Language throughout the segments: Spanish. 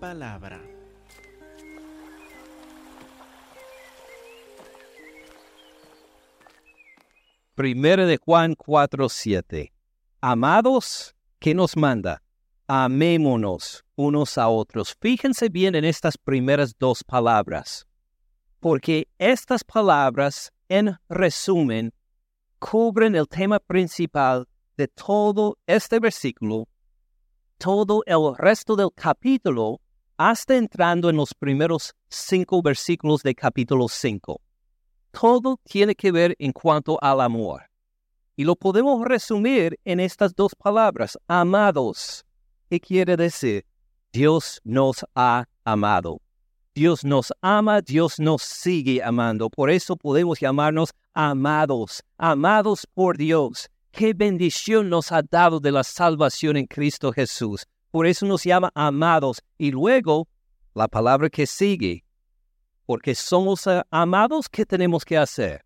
palabra. Primera de Juan 4:7. Amados, ¿qué nos manda? Amémonos unos a otros. Fíjense bien en estas primeras dos palabras, porque estas palabras, en resumen, cubren el tema principal de todo este versículo, todo el resto del capítulo, hasta entrando en los primeros cinco versículos de capítulo 5. Todo tiene que ver en cuanto al amor. Y lo podemos resumir en estas dos palabras, amados. ¿Qué quiere decir? Dios nos ha amado. Dios nos ama, Dios nos sigue amando. Por eso podemos llamarnos amados, amados por Dios. Qué bendición nos ha dado de la salvación en Cristo Jesús. Por eso nos llama amados. Y luego, la palabra que sigue, porque somos eh, amados, ¿qué tenemos que hacer?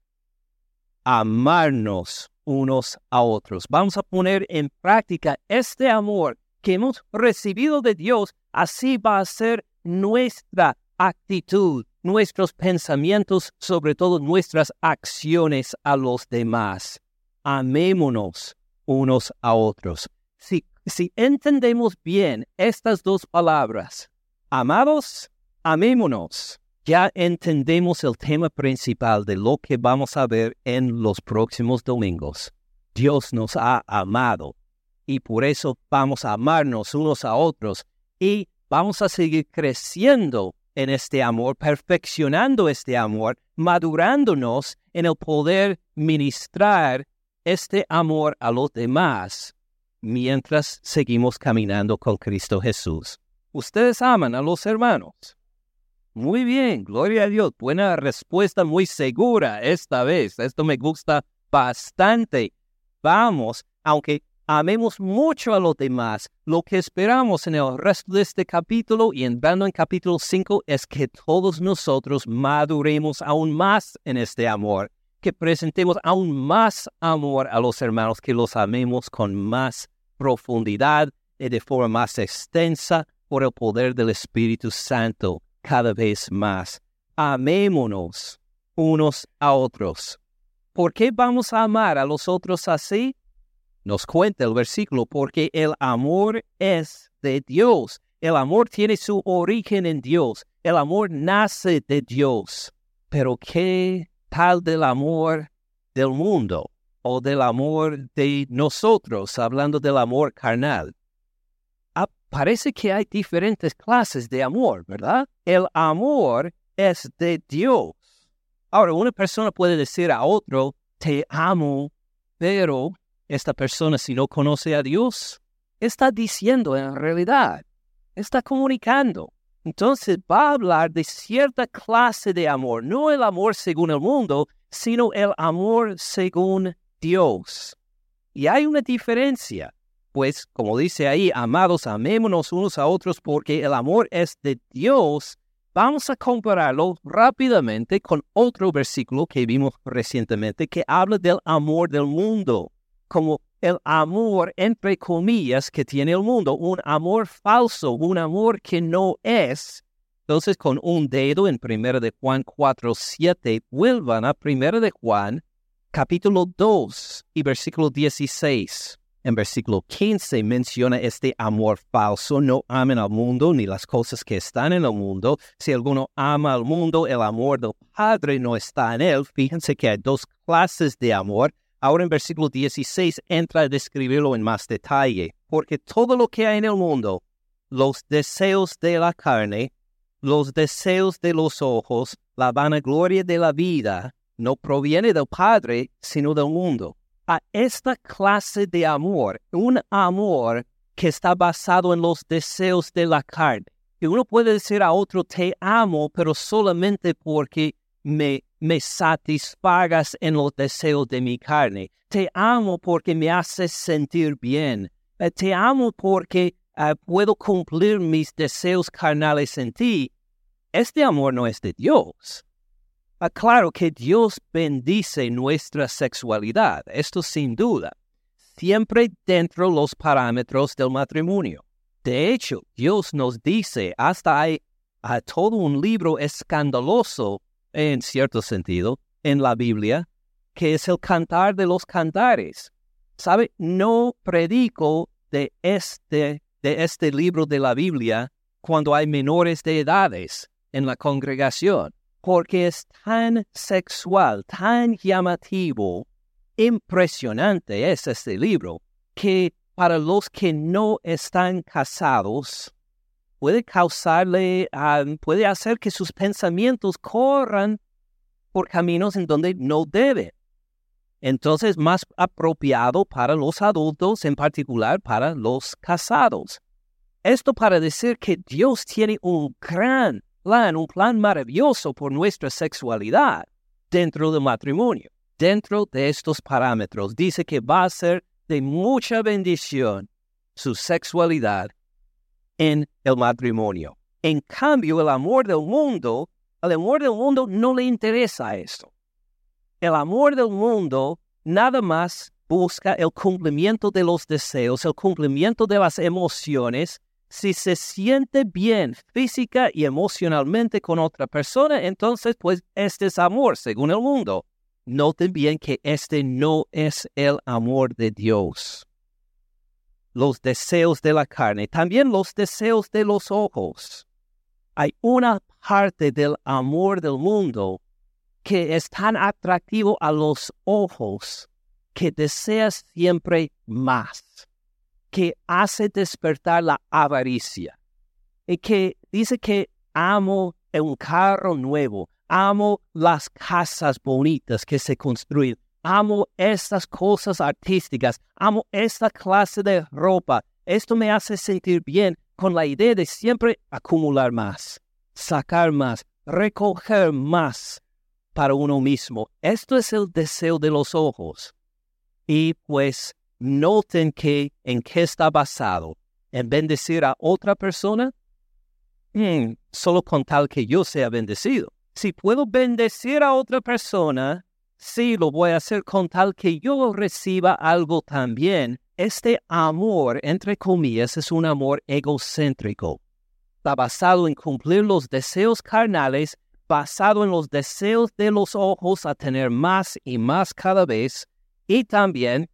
Amarnos unos a otros. Vamos a poner en práctica este amor que hemos recibido de Dios. Así va a ser nuestra actitud, nuestros pensamientos, sobre todo nuestras acciones a los demás. Amémonos unos a otros. Si, si entendemos bien estas dos palabras, amados, amémonos, ya entendemos el tema principal de lo que vamos a ver en los próximos domingos. Dios nos ha amado y por eso vamos a amarnos unos a otros y vamos a seguir creciendo en este amor, perfeccionando este amor, madurándonos en el poder ministrar este amor a los demás mientras seguimos caminando con Cristo Jesús. Ustedes aman a los hermanos. Muy bien, gloria a Dios. Buena respuesta, muy segura esta vez. Esto me gusta bastante. Vamos, aunque amemos mucho a los demás, lo que esperamos en el resto de este capítulo y entrando en capítulo 5 es que todos nosotros maduremos aún más en este amor, que presentemos aún más amor a los hermanos, que los amemos con más profundidad y de forma más extensa por el poder del Espíritu Santo cada vez más. Amémonos unos a otros. ¿Por qué vamos a amar a los otros así? Nos cuenta el versículo, porque el amor es de Dios. El amor tiene su origen en Dios. El amor nace de Dios. Pero ¿qué tal del amor del mundo o del amor de nosotros, hablando del amor carnal? Ah, parece que hay diferentes clases de amor, ¿verdad? El amor es de Dios. Ahora, una persona puede decir a otro, te amo, pero esta persona si no conoce a Dios, está diciendo en realidad, está comunicando. Entonces va a hablar de cierta clase de amor, no el amor según el mundo, sino el amor según Dios. Y hay una diferencia, pues como dice ahí, amados, amémonos unos a otros porque el amor es de Dios. Vamos a compararlo rápidamente con otro versículo que vimos recientemente que habla del amor del mundo como el amor, entre comillas, que tiene el mundo, un amor falso, un amor que no es. Entonces, con un dedo en 1 de Juan 4, 7, vuelvan a 1 de Juan, capítulo 2 y versículo 16. En versículo 15 menciona este amor falso, no amen al mundo ni las cosas que están en el mundo. Si alguno ama al mundo, el amor del Padre no está en él. Fíjense que hay dos clases de amor Ahora en versículo 16 entra a describirlo en más detalle, porque todo lo que hay en el mundo, los deseos de la carne, los deseos de los ojos, la vanagloria de la vida, no proviene del Padre, sino del mundo. A esta clase de amor, un amor que está basado en los deseos de la carne. Y uno puede decir a otro, te amo, pero solamente porque me me satisfagas en los deseos de mi carne. Te amo porque me haces sentir bien. Eh, te amo porque eh, puedo cumplir mis deseos carnales en ti. Este amor no es de Dios. Ah, claro que Dios bendice nuestra sexualidad, esto sin duda, siempre dentro de los parámetros del matrimonio. De hecho, Dios nos dice, hasta hay a todo un libro escandaloso, en cierto sentido, en la Biblia, que es el cantar de los cantares. ¿Sabe? No predico de este, de este libro de la Biblia cuando hay menores de edades en la congregación, porque es tan sexual, tan llamativo, impresionante es este libro, que para los que no están casados, puede causarle, ah, puede hacer que sus pensamientos corran por caminos en donde no deben. Entonces, más apropiado para los adultos, en particular para los casados. Esto para decir que Dios tiene un gran plan, un plan maravilloso por nuestra sexualidad dentro del matrimonio. Dentro de estos parámetros, dice que va a ser de mucha bendición su sexualidad en el matrimonio. En cambio, el amor del mundo, el amor del mundo no le interesa esto. El amor del mundo nada más busca el cumplimiento de los deseos, el cumplimiento de las emociones. Si se siente bien física y emocionalmente con otra persona, entonces pues este es amor según el mundo. Noten bien que este no es el amor de Dios los deseos de la carne, también los deseos de los ojos. Hay una parte del amor del mundo que es tan atractivo a los ojos que deseas siempre más, que hace despertar la avaricia y que dice que amo un carro nuevo, amo las casas bonitas que se construyen, amo estas cosas artísticas, amo esta clase de ropa. Esto me hace sentir bien con la idea de siempre acumular más, sacar más, recoger más para uno mismo. Esto es el deseo de los ojos. Y pues noten que en qué está basado. En bendecir a otra persona, hmm, solo con tal que yo sea bendecido. Si puedo bendecir a otra persona, sí lo voy a hacer con tal que yo reciba algo también. Este amor, entre comillas, es un amor egocéntrico. Está basado en cumplir los deseos carnales, basado en los deseos de los ojos a tener más y más cada vez, y también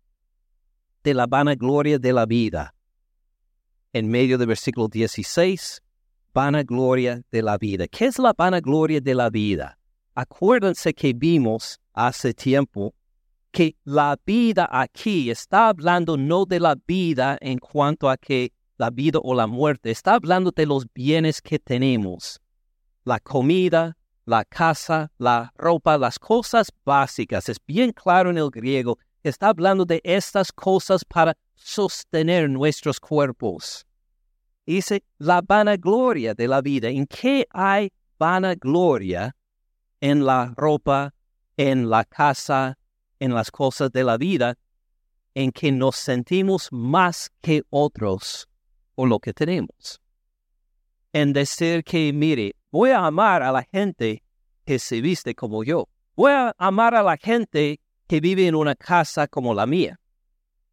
de la vanagloria de la vida. En medio del versículo 16, vanagloria de la vida. ¿Qué es la vanagloria de la vida? Acuérdense que vimos hace tiempo que la vida aquí está hablando no de la vida en cuanto a que la vida o la muerte, está hablando de los bienes que tenemos. La comida, la casa, la ropa, las cosas básicas. Es bien claro en el griego está hablando de estas cosas para sostener nuestros cuerpos. Dice la vanagloria de la vida. ¿En qué hay vanagloria? En la ropa, en la casa, en las cosas de la vida, en que nos sentimos más que otros por lo que tenemos. En decir que, mire, voy a amar a la gente que se viste como yo. Voy a amar a la gente que vive en una casa como la mía.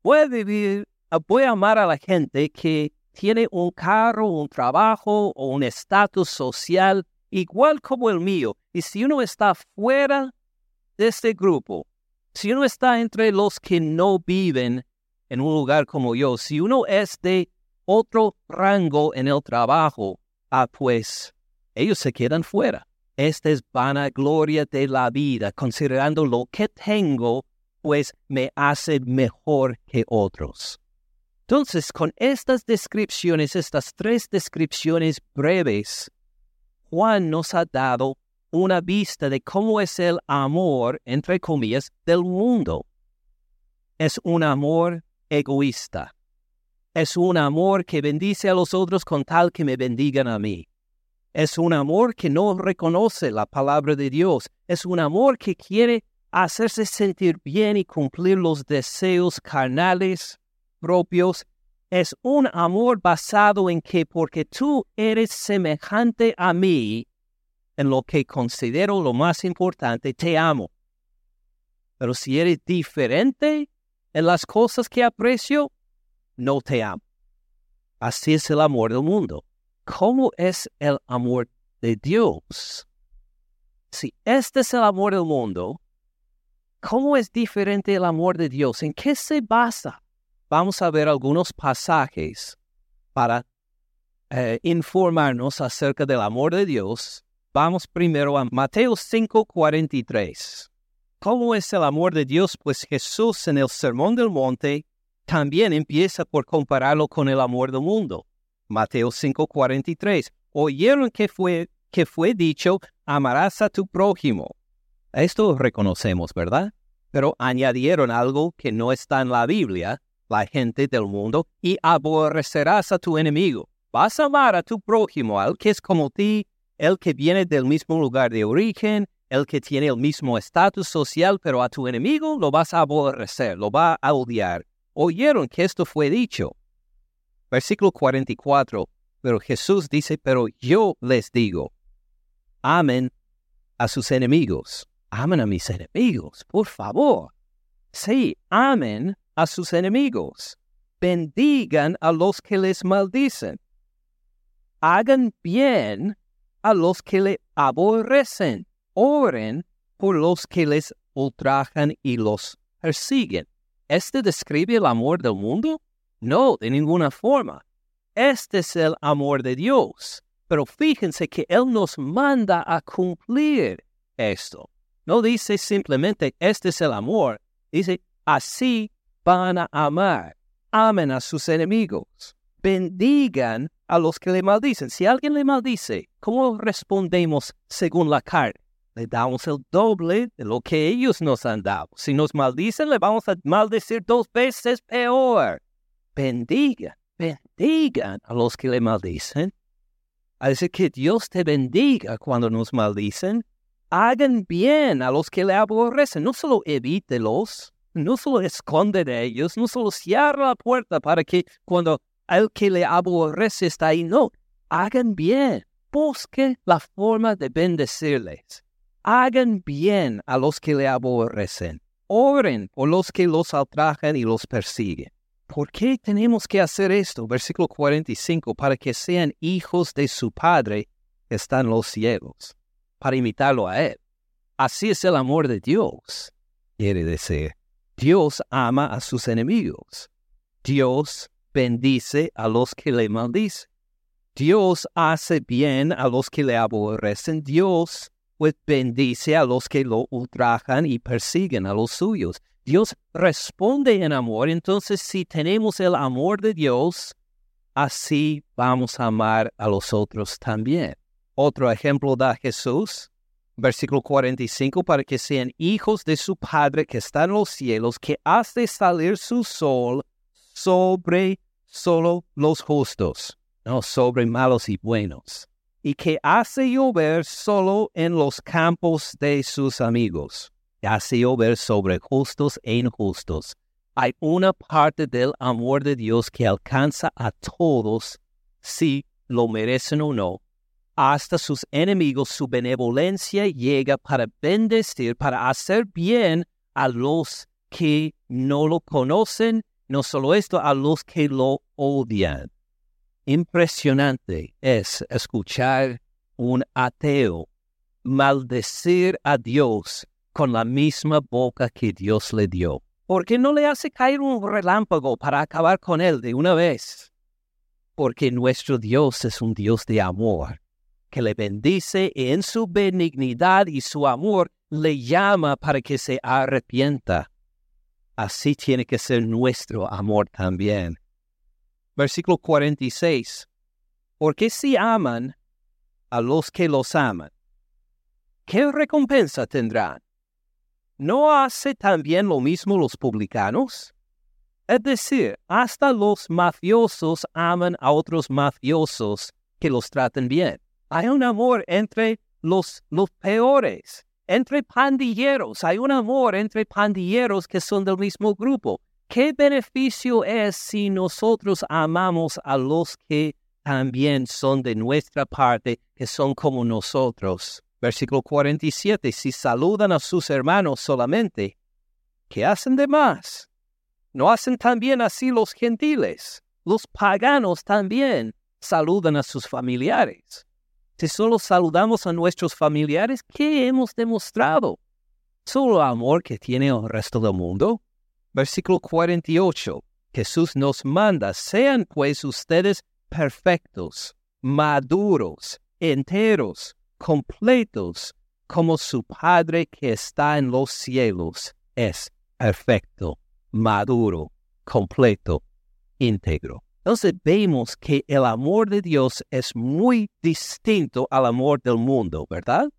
Voy a vivir, voy a amar a la gente que tiene un carro, un trabajo o un estatus social igual como el mío. Y si uno está fuera de este grupo, si uno está entre los que no viven en un lugar como yo, si uno es de otro rango en el trabajo, ah, pues ellos se quedan fuera. Esta es vanagloria de la vida, considerando lo que tengo, pues me hace mejor que otros. Entonces, con estas descripciones, estas tres descripciones breves, Juan nos ha dado una vista de cómo es el amor, entre comillas, del mundo. Es un amor egoísta. Es un amor que bendice a los otros con tal que me bendigan a mí. Es un amor que no reconoce la palabra de Dios. Es un amor que quiere hacerse sentir bien y cumplir los deseos carnales propios. Es un amor basado en que porque tú eres semejante a mí, en lo que considero lo más importante, te amo. Pero si eres diferente en las cosas que aprecio, no te amo. Así es el amor del mundo. ¿Cómo es el amor de Dios? Si este es el amor del mundo, ¿cómo es diferente el amor de Dios? ¿En qué se basa? Vamos a ver algunos pasajes para eh, informarnos acerca del amor de Dios. Vamos primero a Mateo 5:43. ¿Cómo es el amor de Dios? Pues Jesús en el Sermón del Monte también empieza por compararlo con el amor del mundo. Mateo 5:43. Oyeron que fue, que fue dicho, amarás a tu prójimo. Esto reconocemos, ¿verdad? Pero añadieron algo que no está en la Biblia, la gente del mundo, y aborrecerás a tu enemigo. Vas a amar a tu prójimo, al que es como ti, el que viene del mismo lugar de origen, el que tiene el mismo estatus social, pero a tu enemigo lo vas a aborrecer, lo va a odiar. Oyeron que esto fue dicho. Versículo 44. Pero Jesús dice, pero yo les digo, amen a sus enemigos. Amen a mis enemigos, por favor. Sí, amen a sus enemigos. Bendigan a los que les maldicen. Hagan bien a los que le aborrecen. Oren por los que les ultrajan y los persiguen. ¿Este describe el amor del mundo? No, de ninguna forma. Este es el amor de Dios. Pero fíjense que Él nos manda a cumplir esto. No dice simplemente, este es el amor. Dice, así van a amar. Amen a sus enemigos. Bendigan a los que le maldicen. Si alguien le maldice, ¿cómo respondemos según la carne? Le damos el doble de lo que ellos nos han dado. Si nos maldicen, le vamos a maldecir dos veces peor. Bendigan, bendigan a los que le maldicen. Así que Dios te bendiga cuando nos maldicen. Hagan bien a los que le aborrecen. No solo evítelos, no solo esconde de ellos, no solo cierra la puerta para que cuando el que le aborrece está ahí. No, hagan bien. Busque la forma de bendecirles. Hagan bien a los que le aborrecen. Oren por los que los ultrajan y los persiguen. ¿Por qué tenemos que hacer esto? Versículo 45, para que sean hijos de su Padre que está en los cielos, para imitarlo a Él. Así es el amor de Dios. Quiere decir, Dios ama a sus enemigos. Dios bendice a los que le maldicen. Dios hace bien a los que le aborrecen. Dios pues bendice a los que lo ultrajan y persiguen a los suyos. Dios responde en amor, entonces si tenemos el amor de Dios, así vamos a amar a los otros también. Otro ejemplo da Jesús, versículo 45, para que sean hijos de su Padre que está en los cielos, que hace salir su sol sobre solo los justos, no sobre malos y buenos, y que hace llover solo en los campos de sus amigos, hace llover sobre justos e injustos. Hay una parte del amor de Dios que alcanza a todos, si lo merecen o no. Hasta sus enemigos su benevolencia llega para bendecir, para hacer bien a los que no lo conocen no solo esto, a los que lo odian. Impresionante es escuchar un ateo maldecir a Dios con la misma boca que Dios le dio. ¿Por qué no le hace caer un relámpago para acabar con él de una vez? Porque nuestro Dios es un Dios de amor, que le bendice y en su benignidad y su amor le llama para que se arrepienta así tiene que ser nuestro amor también. Versículo 46. Porque si aman a los que los aman, ¿qué recompensa tendrán? ¿No hace también lo mismo los publicanos? Es decir, hasta los mafiosos aman a otros mafiosos que los traten bien. Hay un amor entre los, los peores entre pandilleros, hay un amor entre pandilleros que son del mismo grupo. ¿Qué beneficio es si nosotros amamos a los que también son de nuestra parte, que son como nosotros? Versículo 47, si saludan a sus hermanos solamente, ¿qué hacen de más? ¿No hacen también así los gentiles? Los paganos también saludan a sus familiares. Si solo saludamos a nuestros familiares, ¿qué hemos demostrado? ¿Solo amor que tiene el resto del mundo? Versículo 48. Jesús nos manda, sean pues ustedes perfectos, maduros, enteros, completos, como su Padre que está en los cielos es perfecto, maduro, completo, íntegro. Entonces vemos que el amor de Dios es muy distinto al amor del mundo, ¿verdad?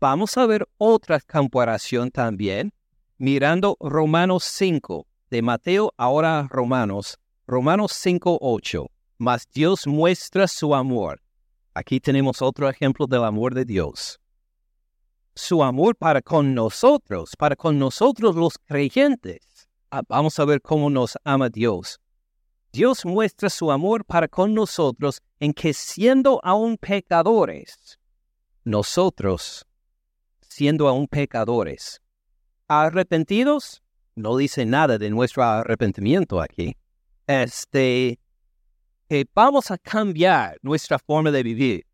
Vamos a ver otra comparación también, mirando Romanos 5, de Mateo ahora Romanos, Romanos 5, 8. Mas Dios muestra su amor. Aquí tenemos otro ejemplo del amor de Dios. Su amor para con nosotros, para con nosotros los creyentes. Ah, vamos a ver cómo nos ama Dios. Dios muestra su amor para con nosotros en que siendo aún pecadores, nosotros, siendo aún pecadores, arrepentidos, no dice nada de nuestro arrepentimiento aquí. Este, que vamos a cambiar nuestra forma de vivir.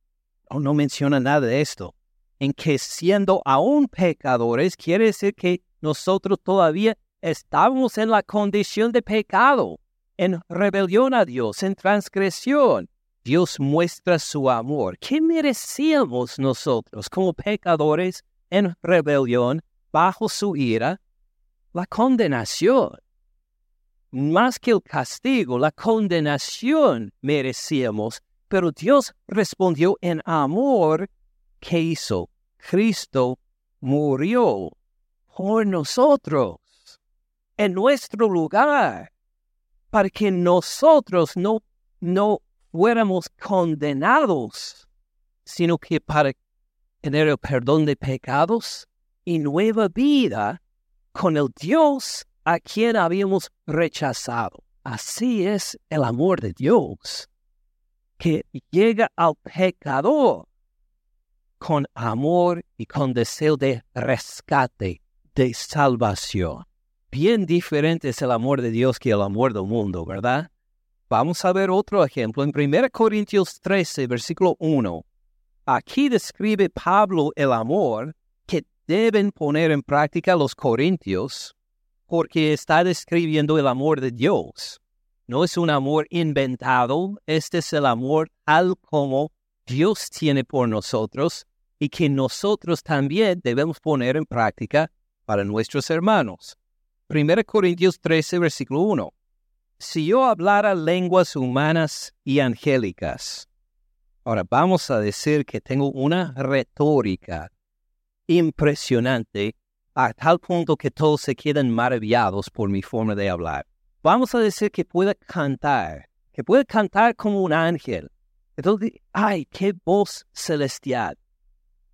No, no menciona nada de esto. En que siendo aún pecadores, quiere decir que nosotros todavía estamos en la condición de pecado, en rebelión a Dios, en transgresión. Dios muestra su amor. ¿Qué merecíamos nosotros como pecadores en rebelión bajo su ira? La condenación más que el castigo, la condenación merecíamos, pero Dios respondió en amor. ¿Qué hizo? Cristo murió por nosotros, en nuestro lugar, para que nosotros no, no fuéramos condenados, sino que para tener el perdón de pecados y nueva vida con el Dios a quien habíamos rechazado. Así es el amor de Dios, que llega al pecador con amor y con deseo de rescate, de salvación. Bien diferente es el amor de Dios que el amor del mundo, ¿verdad? Vamos a ver otro ejemplo en 1 Corintios 13, versículo 1. Aquí describe Pablo el amor que deben poner en práctica los corintios porque está describiendo el amor de Dios. No es un amor inventado, este es el amor tal como Dios tiene por nosotros y que nosotros también debemos poner en práctica para nuestros hermanos. 1 Corintios 13, versículo 1. Si yo hablara lenguas humanas y angélicas, ahora vamos a decir que tengo una retórica impresionante a tal punto que todos se quedan maravillados por mi forma de hablar. Vamos a decir que pueda cantar, que pueda cantar como un ángel. Entonces, ay, qué voz celestial.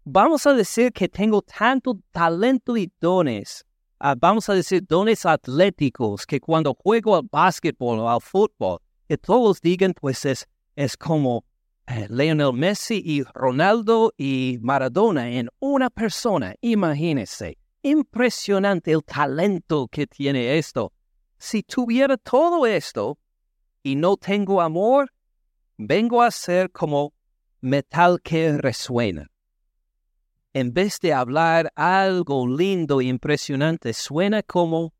Vamos a decir que tengo tanto talento y dones. Ah, vamos a decir dones atléticos que cuando juego al básquetbol o al fútbol, que todos digan, pues es, es como eh, Lionel Messi y Ronaldo y Maradona en una persona. Imagínense impresionante el talento que tiene esto. Si tuviera todo esto y no tengo amor, vengo a ser como metal que resuena. En vez de hablar algo lindo e impresionante, suena como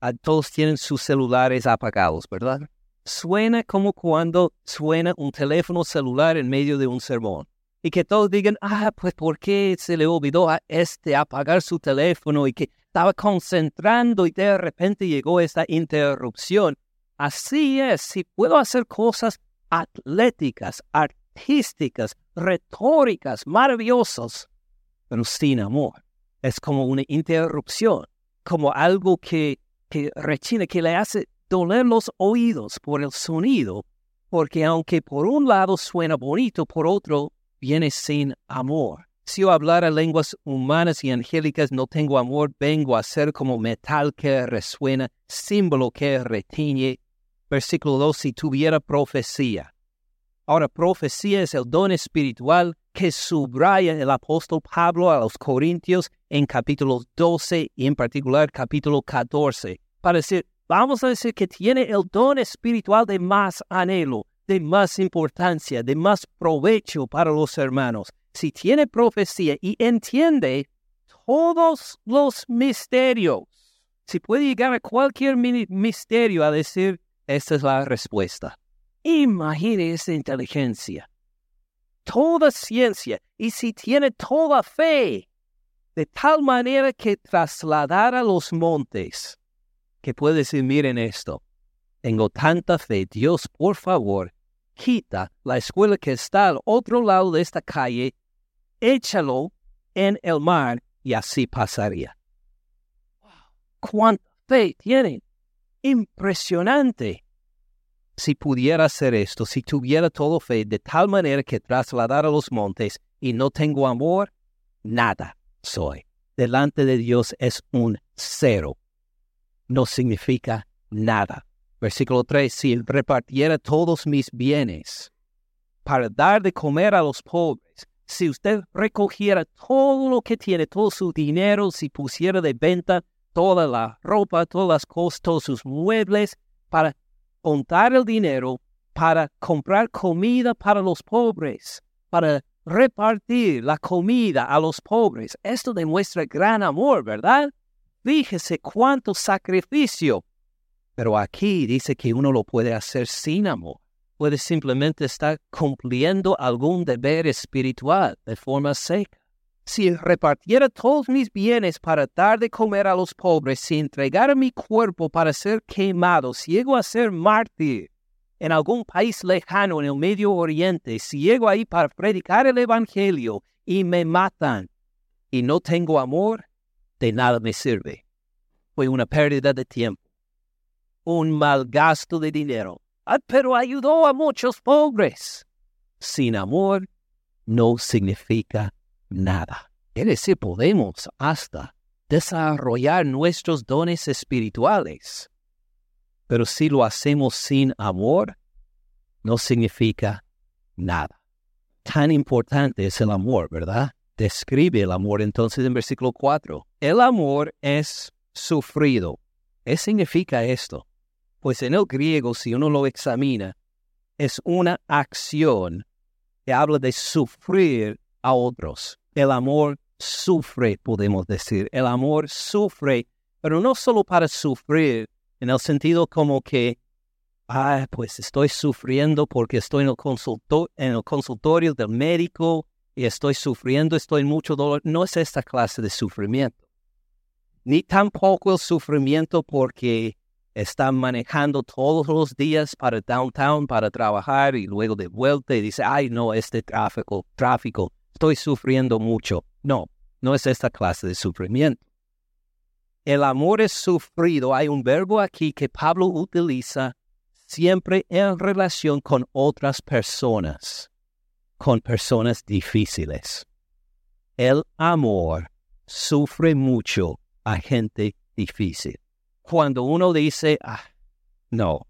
a todos tienen sus celulares apagados, ¿verdad? Suena como cuando suena un teléfono celular en medio de un sermón y que todos digan, ah, pues ¿por qué se le olvidó a este apagar su teléfono y que estaba concentrando y de repente llegó esta interrupción? Así es, si puedo hacer cosas atléticas, artísticas, retóricas, maravillosas, pero sin amor. Es como una interrupción, como algo que, que rechina, que le hace doler los oídos por el sonido, porque aunque por un lado suena bonito, por otro viene sin amor. Si yo hablara lenguas humanas y angélicas, no tengo amor, vengo a ser como metal que resuena, símbolo que retiñe. Versículo 2, si tuviera profecía. Ahora, profecía es el don espiritual que subraya el apóstol Pablo a los Corintios en capítulo 12 y en particular capítulo 14, para decir, vamos a decir que tiene el don espiritual de más anhelo, de más importancia, de más provecho para los hermanos, si tiene profecía y entiende todos los misterios, si puede llegar a cualquier misterio a decir, esta es la respuesta. Imagine esa inteligencia, toda ciencia, y si tiene toda fe, de tal manera que trasladar a los montes, que puede decir, miren esto, tengo tanta fe, Dios, por favor, quita la escuela que está al otro lado de esta calle, échalo en el mar y así pasaría. ¿Cuánta fe tienen? Impresionante. Si pudiera hacer esto, si tuviera todo fe de tal manera que trasladar a los montes y no tengo amor, nada soy. Delante de Dios es un cero. No significa nada. Versículo 3, si repartiera todos mis bienes para dar de comer a los pobres, si usted recogiera todo lo que tiene, todo su dinero, si pusiera de venta toda la ropa, todas las cosas, todos sus muebles, para contar el dinero, para comprar comida para los pobres, para repartir la comida a los pobres. Esto demuestra gran amor, ¿verdad? Fíjese cuánto sacrificio. Pero aquí dice que uno lo puede hacer sin amor. Puede simplemente estar cumpliendo algún deber espiritual de forma seca. Si repartiera todos mis bienes para dar de comer a los pobres, si entregara mi cuerpo para ser quemado, si llego a ser mártir, en algún país lejano en el Medio Oriente, si llego ahí para predicar el Evangelio y me matan y no tengo amor, de nada me sirve. Fue una pérdida de tiempo, un mal gasto de dinero, ah, pero ayudó a muchos pobres. Sin amor no significa nada. Es decir, podemos hasta desarrollar nuestros dones espirituales pero si lo hacemos sin amor, no significa nada. Tan importante es el amor, ¿verdad? Describe el amor entonces en versículo 4. El amor es sufrido. ¿Qué significa esto? Pues en el griego, si uno lo examina, es una acción que habla de sufrir a otros. El amor sufre, podemos decir. El amor sufre, pero no solo para sufrir en el sentido como que, ah, pues estoy sufriendo porque estoy en el, en el consultorio del médico y estoy sufriendo, estoy en mucho dolor. No es esta clase de sufrimiento. Ni tampoco el sufrimiento porque están manejando todos los días para downtown para trabajar y luego de vuelta y dice, ay no, este tráfico, tráfico, estoy sufriendo mucho. No, no es esta clase de sufrimiento. El amor es sufrido. Hay un verbo aquí que Pablo utiliza siempre en relación con otras personas, con personas difíciles. El amor sufre mucho a gente difícil. Cuando uno dice, ah, no,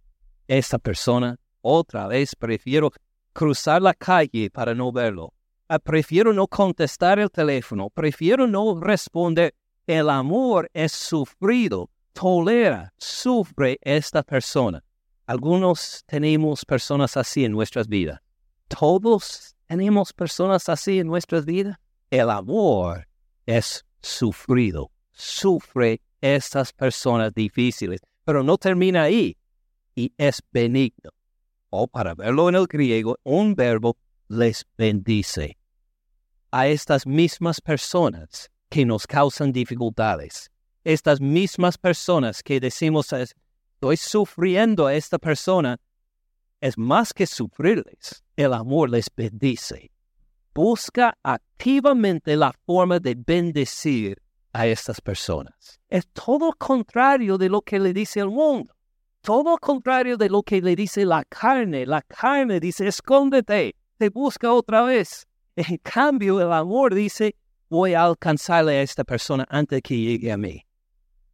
esta persona, otra vez prefiero cruzar la calle para no verlo. Ah, prefiero no contestar el teléfono, prefiero no responder. El amor es sufrido, tolera, sufre esta persona. Algunos tenemos personas así en nuestras vidas. Todos tenemos personas así en nuestras vidas. El amor es sufrido, sufre estas personas difíciles, pero no termina ahí y es benigno. O para verlo en el griego, un verbo les bendice. A estas mismas personas que nos causan dificultades. Estas mismas personas que decimos, estoy sufriendo a esta persona, es más que sufrirles. El amor les bendice. Busca activamente la forma de bendecir a estas personas. Es todo contrario de lo que le dice el mundo. Todo contrario de lo que le dice la carne. La carne dice, escóndete, te busca otra vez. En cambio, el amor dice, voy a alcanzarle a esta persona antes que llegue a mí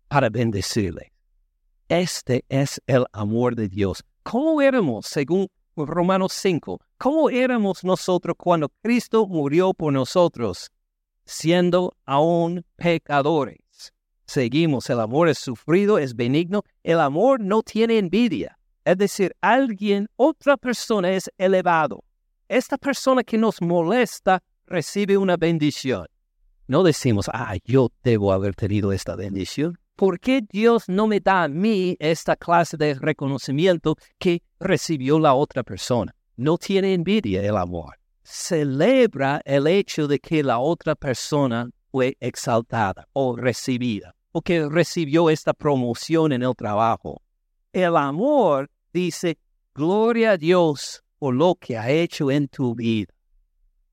para bendecirle. Este es el amor de Dios. ¿Cómo éramos, según Romanos 5? ¿Cómo éramos nosotros cuando Cristo murió por nosotros, siendo aún pecadores? Seguimos, el amor es sufrido, es benigno, el amor no tiene envidia. Es decir, alguien, otra persona es elevado. Esta persona que nos molesta recibe una bendición. No decimos, ah, yo debo haber tenido esta bendición. ¿Por qué Dios no me da a mí esta clase de reconocimiento que recibió la otra persona? No tiene envidia el amor. Celebra el hecho de que la otra persona fue exaltada o recibida, o que recibió esta promoción en el trabajo. El amor dice, gloria a Dios por lo que ha hecho en tu vida.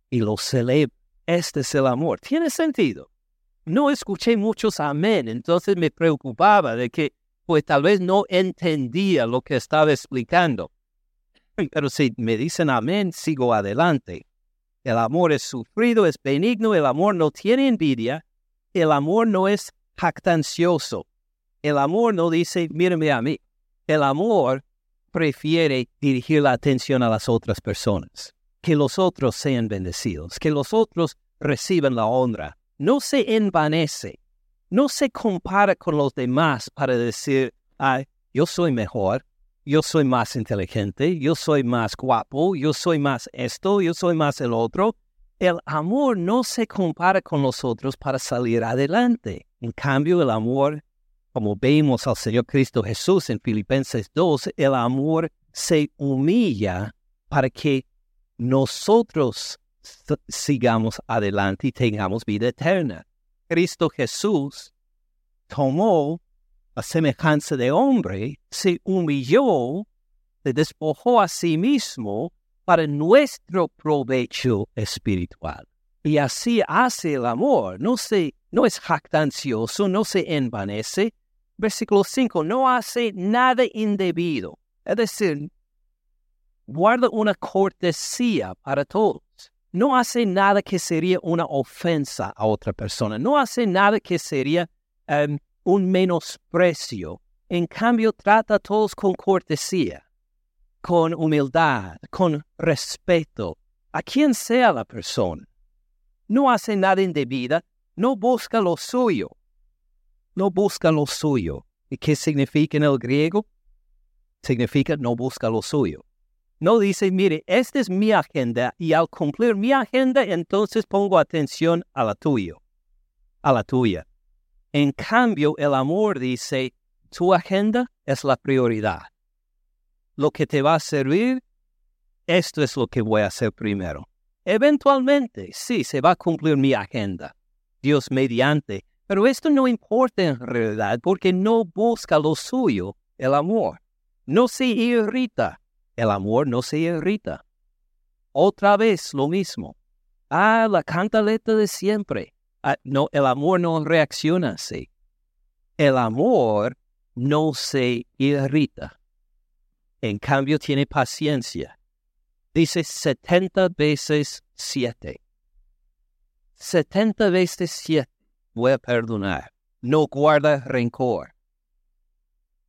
Y lo celebra. Este es el amor. ¿Tiene sentido? No escuché muchos amén, entonces me preocupaba de que, pues tal vez no entendía lo que estaba explicando. Pero si me dicen amén, sigo adelante. El amor es sufrido, es benigno, el amor no tiene envidia, el amor no es jactancioso. El amor no dice, mírame a mí. El amor prefiere dirigir la atención a las otras personas, que los otros sean bendecidos, que los otros reciban la honra. No se envanece, no se compara con los demás para decir, ay, yo soy mejor, yo soy más inteligente, yo soy más guapo, yo soy más esto, yo soy más el otro. El amor no se compara con los otros para salir adelante. En cambio, el amor como vemos al Señor Cristo Jesús en Filipenses 2, el amor se humilla para que nosotros sigamos adelante y tengamos vida eterna. Cristo Jesús tomó la semejanza de hombre, se humilló, se despojó a sí mismo para nuestro provecho espiritual. Y así hace el amor, no, se, no es jactancioso, no se envanece, versículo 5, no hace nada indebido. Es decir, guarda una cortesía para todos. No hace nada que sería una ofensa a otra persona. No hace nada que sería em, un menosprecio. En cambio, trata a todos con cortesía, con humildad, con respeto, a quien sea la persona. No hace nada indebida, no busca lo suyo, no busca lo suyo. ¿Y qué significa en el griego? Significa no busca lo suyo. No dice, mire, esta es mi agenda y al cumplir mi agenda, entonces pongo atención a la tuya, a la tuya. En cambio, el amor dice, tu agenda es la prioridad. Lo que te va a servir, esto es lo que voy a hacer primero. Eventualmente, sí, se va a cumplir mi agenda. Dios mediante, pero esto no importa en realidad porque no busca lo suyo, el amor. No se irrita. El amor no se irrita. Otra vez lo mismo. Ah, la cantaleta de siempre. Ah, no, el amor no reacciona así. El amor no se irrita. En cambio tiene paciencia. Dice 70 veces 7. 70 veces 7 voy a perdonar. No guarda rencor.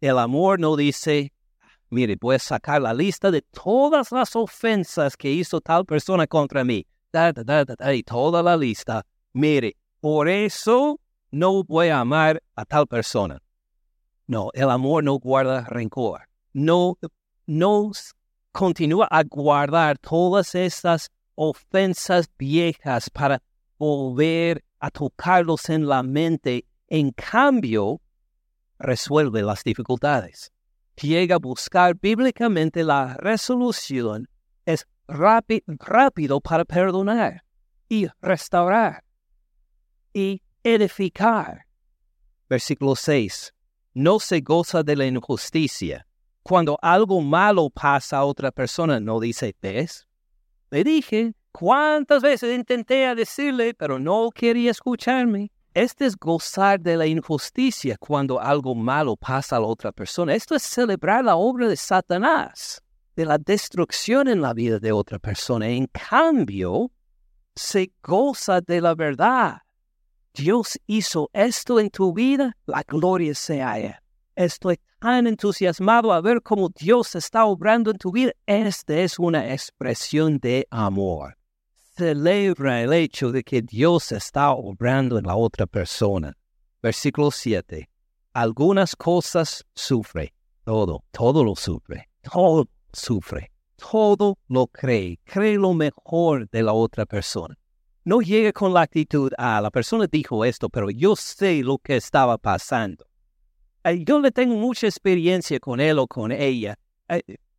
El amor no dice, mire, voy a sacar la lista de todas las ofensas que hizo tal persona contra mí. y toda la lista. Mire, por eso no voy a amar a tal persona. No, el amor no guarda rencor. No, no continúa a guardar todas esas ofensas viejas para volver a tocarlos en la mente, en cambio, resuelve las dificultades. Llega a buscar bíblicamente la resolución, es rápido para perdonar y restaurar y edificar. Versículo 6. No se goza de la injusticia. Cuando algo malo pasa a otra persona, no dice, ¿ves? Le dije, ¿Cuántas veces intenté decirle, pero no quería escucharme? Este es gozar de la injusticia cuando algo malo pasa a la otra persona. Esto es celebrar la obra de Satanás, de la destrucción en la vida de otra persona. En cambio, se goza de la verdad. Dios hizo esto en tu vida, la gloria sea Él. Estoy tan entusiasmado a ver cómo Dios está obrando en tu vida. Esta es una expresión de amor celebra el hecho de que Dios está obrando en la otra persona. Versículo 7. Algunas cosas sufre, todo, todo lo sufre, todo sufre, todo lo cree, cree lo mejor de la otra persona. No llegue con la actitud, ah, la persona dijo esto, pero yo sé lo que estaba pasando. Yo le tengo mucha experiencia con él o con ella.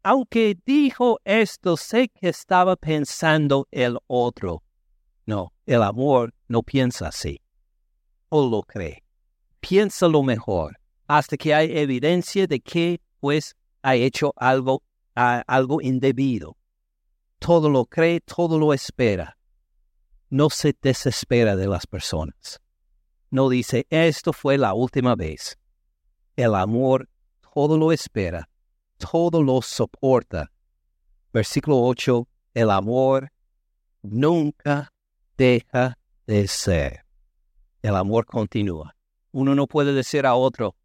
Aunque dijo esto, sé que estaba pensando el otro. No, el amor no piensa así. O lo cree. Piensa lo mejor hasta que hay evidencia de que pues ha hecho algo, algo indebido. Todo lo cree, todo lo espera no se desespera de las personas. No dice, esto fue la última vez. El amor todo lo espera, todo lo soporta. Versículo 8, el amor nunca deja de ser. El amor continúa. Uno no puede decir a otro,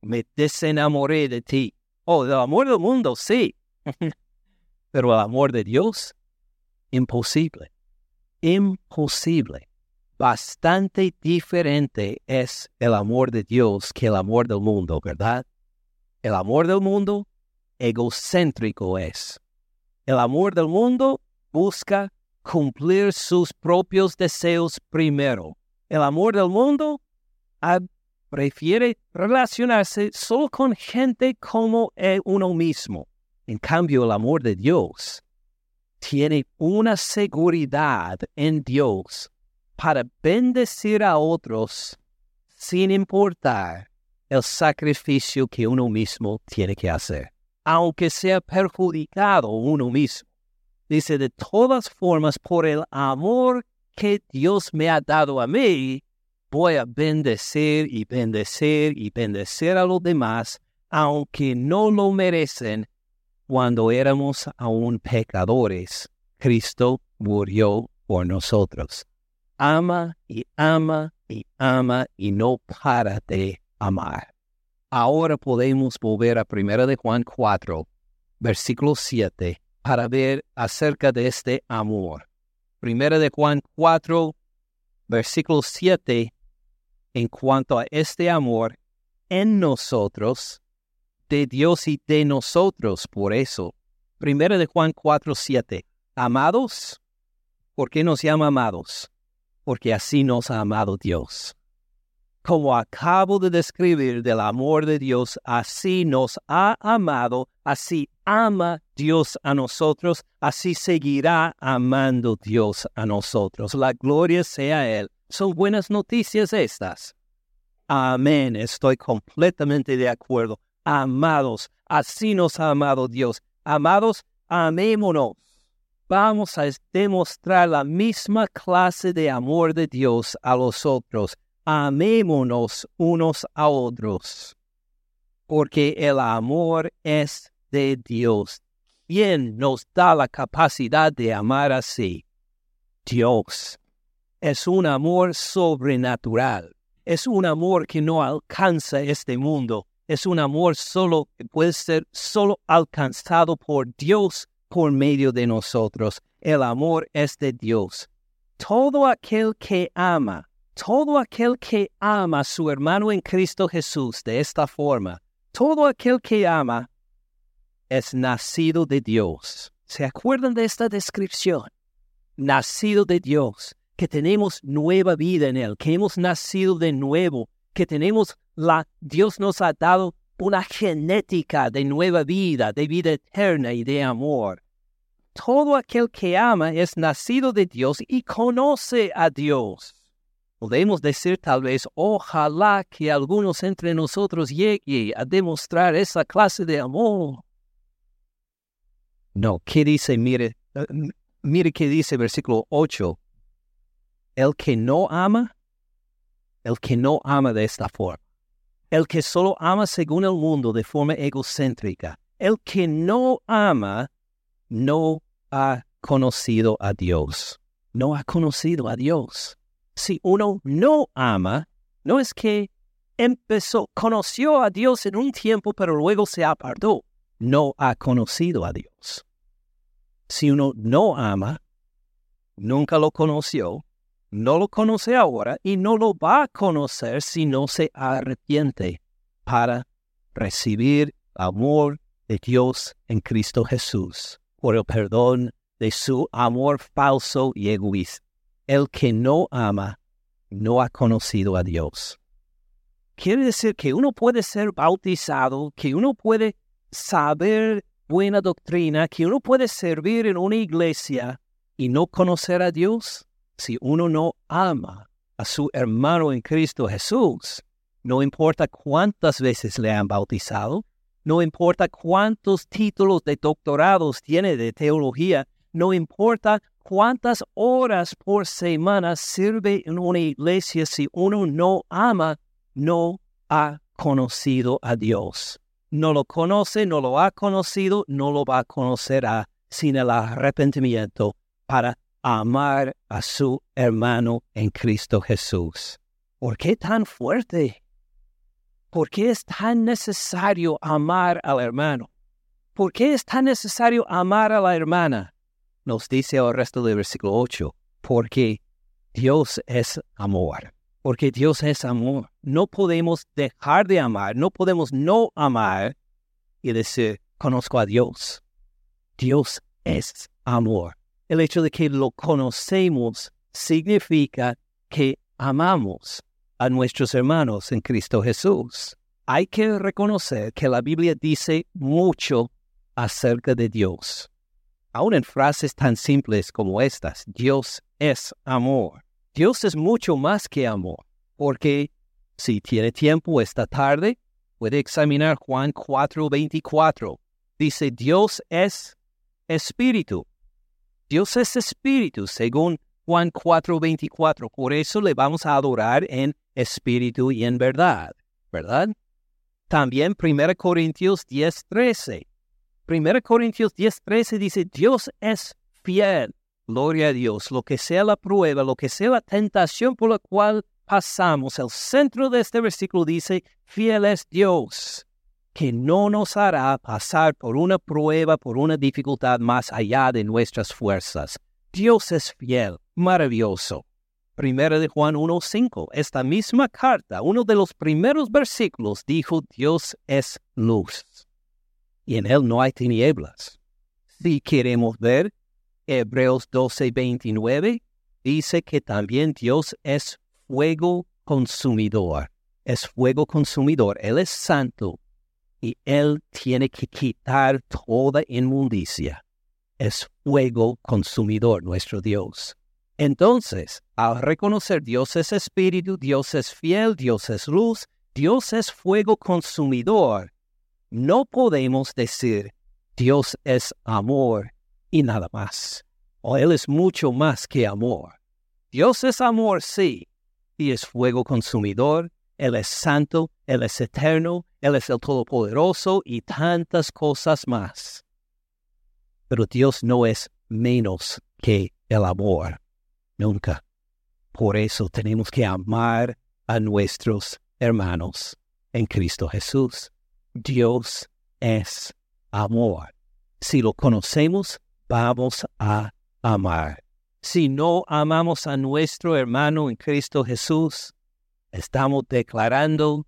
me desenamoré de ti. Oh, del amor del mundo, sí. Pero el amor de Dios, imposible imposible. Bastante diferente es el amor de Dios que el amor del mundo, ¿verdad? El amor del mundo egocéntrico es. El amor del mundo busca cumplir sus propios deseos primero. El amor del mundo ah, prefiere relacionarse solo con gente como uno mismo. En cambio, el amor de Dios tiene una seguridad en Dios para bendecir a otros sin importar el sacrificio que uno mismo tiene que hacer, aunque sea perjudicado uno mismo. Dice, de todas formas, por el amor que Dios me ha dado a mí, voy a bendecir y bendecir y bendecir a los demás, aunque no lo merecen cuando éramos aún pecadores, Cristo murió por nosotros. Ama y ama y ama y no para de amar. Ahora podemos volver a 1 de Juan 4, versículo 7, para ver acerca de este amor. 1 de Juan 4, versículo 7, en cuanto a este amor en nosotros, de Dios y de nosotros. Por eso, primero de Juan 4, 7. Amados, ¿por qué nos llama amados? Porque así nos ha amado Dios. Como acabo de describir del amor de Dios, así nos ha amado, así ama Dios a nosotros, así seguirá amando Dios a nosotros. La gloria sea Él. Son buenas noticias estas. Amén, estoy completamente de acuerdo amados. Así nos ha amado Dios. Amados, amémonos. Vamos a demostrar la misma clase de amor de Dios a los otros. Amémonos unos a otros. Porque el amor es de Dios. ¿Quién nos da la capacidad de amar así? Dios. Es un amor sobrenatural. Es un amor que no alcanza este mundo es un amor solo que puede ser solo alcanzado por Dios por medio de nosotros. El amor es de Dios. Todo aquel que ama, todo aquel que ama a su hermano en Cristo Jesús de esta forma, todo aquel que ama es nacido de Dios. ¿Se acuerdan de esta descripción? Nacido de Dios, que tenemos nueva vida en Él, que hemos nacido de nuevo, que tenemos la, Dios nos ha dado una genética de nueva vida, de vida eterna y de amor. Todo aquel que ama es nacido de Dios y conoce a Dios. Podemos decir tal vez, ojalá que algunos entre nosotros llegue a demostrar esa clase de amor. No, ¿qué dice? Mire, eh, mire qué dice versículo 8. El que no ama, el que no ama de esta forma el que solo ama según el mundo de forma egocéntrica. El que no ama no ha conocido a Dios. No ha conocido a Dios. Si uno no ama, no es que empezó, conoció a Dios en un tiempo, pero luego se apartó. No ha conocido a Dios. Si uno no ama, nunca lo conoció, no lo conoce ahora y no lo va a conocer si no se arrepiente para recibir amor de Dios en Cristo Jesús por el perdón de su amor falso y egoísta. El que no ama no ha conocido a Dios. Quiere decir que uno puede ser bautizado, que uno puede saber buena doctrina, que uno puede servir en una iglesia y no conocer a Dios si uno no ama a su hermano en Cristo Jesús. No importa cuántas veces le han bautizado, no importa cuántos títulos de doctorados tiene de teología, no importa cuántas horas por semana sirve en una iglesia, si uno no ama, no ha conocido a Dios. No lo conoce, no lo ha conocido, no lo va a conocer sin el arrepentimiento para amar a su hermano en Cristo Jesús. ¿Por qué tan fuerte? ¿Por qué es tan necesario amar al hermano? ¿Por qué es tan necesario amar a la hermana? Nos dice el resto del versículo 8, porque Dios es amor. Porque Dios es amor. No podemos dejar de amar, no podemos no amar y decir, conozco a Dios. Dios es amor. El hecho de que lo conocemos significa que amamos a nuestros hermanos en Cristo Jesús. Hay que reconocer que la Biblia dice mucho acerca de Dios. Aún en frases tan simples como estas, Dios es amor. Dios es mucho más que amor, porque si tiene tiempo esta tarde, puede examinar Juan 4:24. Dice, Dios es espíritu. Dios es espíritu, según Juan 4:24. Por eso le vamos a adorar en espíritu y en verdad, ¿verdad? También 1 Corintios 10:13. 1 Corintios 10:13 dice, Dios es fiel. Gloria a Dios. Lo que sea la prueba, lo que sea la tentación por la cual pasamos, el centro de este versículo dice, fiel es Dios, que no nos hará pasar por una prueba, por una dificultad más allá de nuestras fuerzas. Dios es fiel, maravilloso. Primera de Juan 1.5, esta misma carta, uno de los primeros versículos, dijo, Dios es luz y en él no hay tinieblas. Si queremos ver Hebreos 12.29, dice que también Dios es fuego consumidor, es fuego consumidor, Él es santo y Él tiene que quitar toda inmundicia. Es fuego consumidor nuestro Dios. Entonces, al reconocer Dios es espíritu, Dios es fiel, Dios es luz, Dios es fuego consumidor, no podemos decir Dios es amor y nada más. O Él es mucho más que amor. Dios es amor, sí, y es fuego consumidor, Él es santo, Él es eterno, Él es el Todopoderoso y tantas cosas más. Pero Dios no es menos que el amor nunca. Por eso tenemos que amar a nuestros hermanos en Cristo Jesús. Dios es amor. Si lo conocemos, vamos a amar. Si no amamos a nuestro hermano en Cristo Jesús, estamos declarando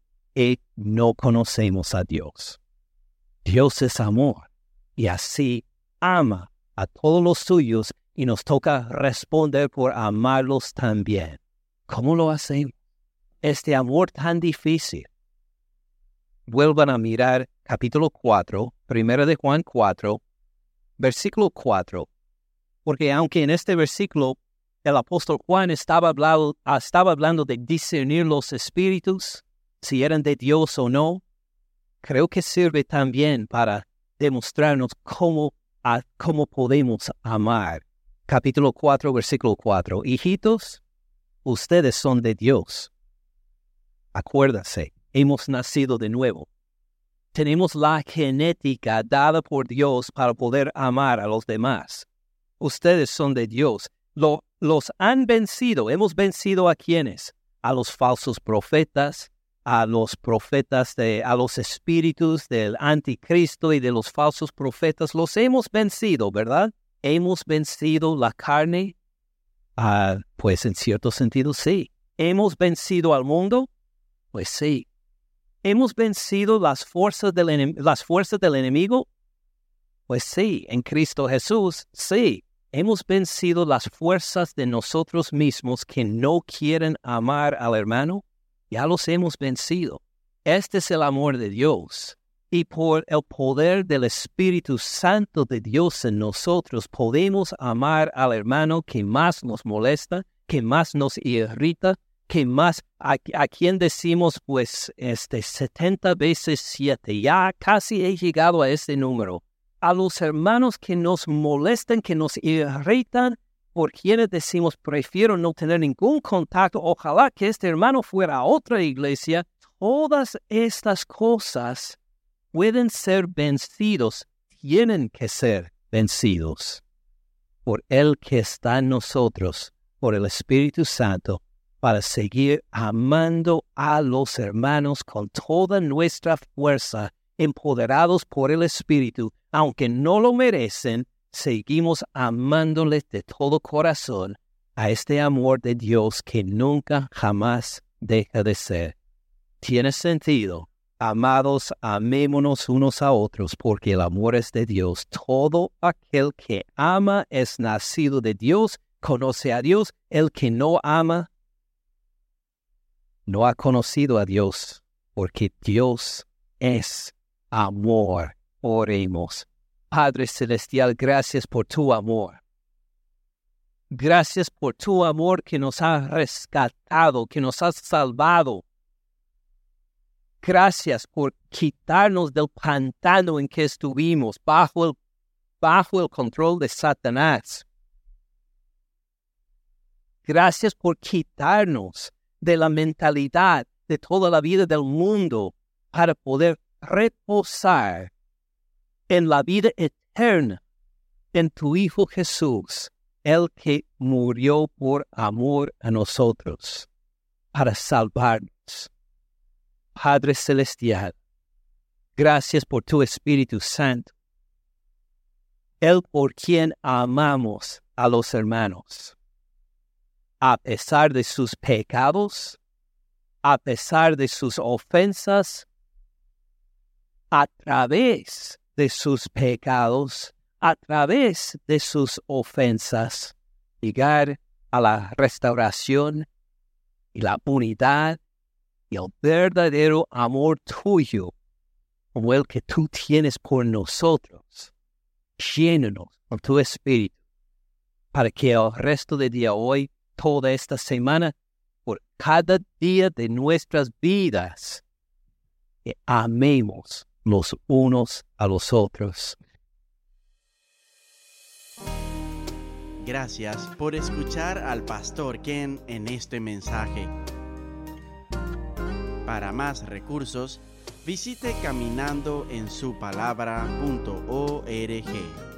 no conocemos a Dios. Dios es amor y así ama a todos los suyos y nos toca responder por amarlos también. ¿Cómo lo hacemos? Este amor tan difícil. Vuelvan a mirar capítulo 4, primero de Juan 4, versículo 4. Porque aunque en este versículo el apóstol Juan estaba hablando de discernir los espíritus, si eran de Dios o no, creo que sirve también para demostrarnos cómo, cómo podemos amar capítulo 4, versículo 4. Hijitos, ustedes son de Dios. Acuérdase, hemos nacido de nuevo. Tenemos la genética dada por Dios para poder amar a los demás. Ustedes son de Dios. los han vencido. Hemos vencido a quienes? A los falsos profetas, a los profetas de, a los espíritus del anticristo y de los falsos profetas. Los hemos vencido, ¿verdad? hemos vencido la carne, Pues en cierto sentido sí. ¿Hemos vencido al mundo? Pues sí. ¿Hemos vencido las fuerzas del, las fuerzas del enemigo? Pues sí, en Cristo Jesús, sí. Hemos vencido las fuerzas de nosotros mismos que no quieren amar al hermano. Ya los hemos vencido. Este es el amor de Dios. Y por el poder del Espíritu Santo de Dios en nosotros podemos amar al hermano que más nos molesta, que más nos irrita, que más a, quien decimos pues este 70 veces 7. Ya casi he llegado a ese número. A los hermanos que nos molestan, que nos irritan, por quienes decimos prefiero no tener ningún contacto, ojalá que este hermano fuera a otra iglesia, todas estas cosas pueden ser vencidos, tienen que ser vencidos por el que está en nosotros, por el Espíritu Santo, para seguir amando a los hermanos con toda nuestra fuerza, empoderados por el Espíritu, aunque no lo merecen, seguimos amándoles de todo corazón a este amor de Dios que nunca jamás deja de ser. Tiene sentido Amados, amémonos unos a otros, porque el amor es de Dios. Todo aquel que ama es nacido de Dios, conoce a Dios. El que no ama, no ha conocido a Dios, porque Dios es amor. Oremos. Padre Celestial, gracias por tu amor. Gracias por tu amor que nos ha rescatado, que nos ha salvado Gracias por quitarnos del pantano en que estuvimos bajo el, bajo el control de Satanás. Gracias por quitarnos de la mentalidad de toda la vida del mundo para poder reposar en la vida eterna en tu Hijo Jesús, el que murió por amor a nosotros, para salvarnos. Padre Celestial, gracias por tu Espíritu Santo, el por quien amamos a los hermanos, a pesar de sus pecados, a pesar de sus ofensas, a través de sus pecados, a través de sus ofensas, llegar a la restauración y la unidad y el verdadero amor tuyo, como el que tú tienes por nosotros. Llénanos con tu espíritu, para que el resto del día hoy, toda esta semana, por cada día de nuestras vidas, que amemos los unos a los otros. Gracias por escuchar al pastor Ken en este mensaje. Para más recursos, visite caminandoensupalabra.org.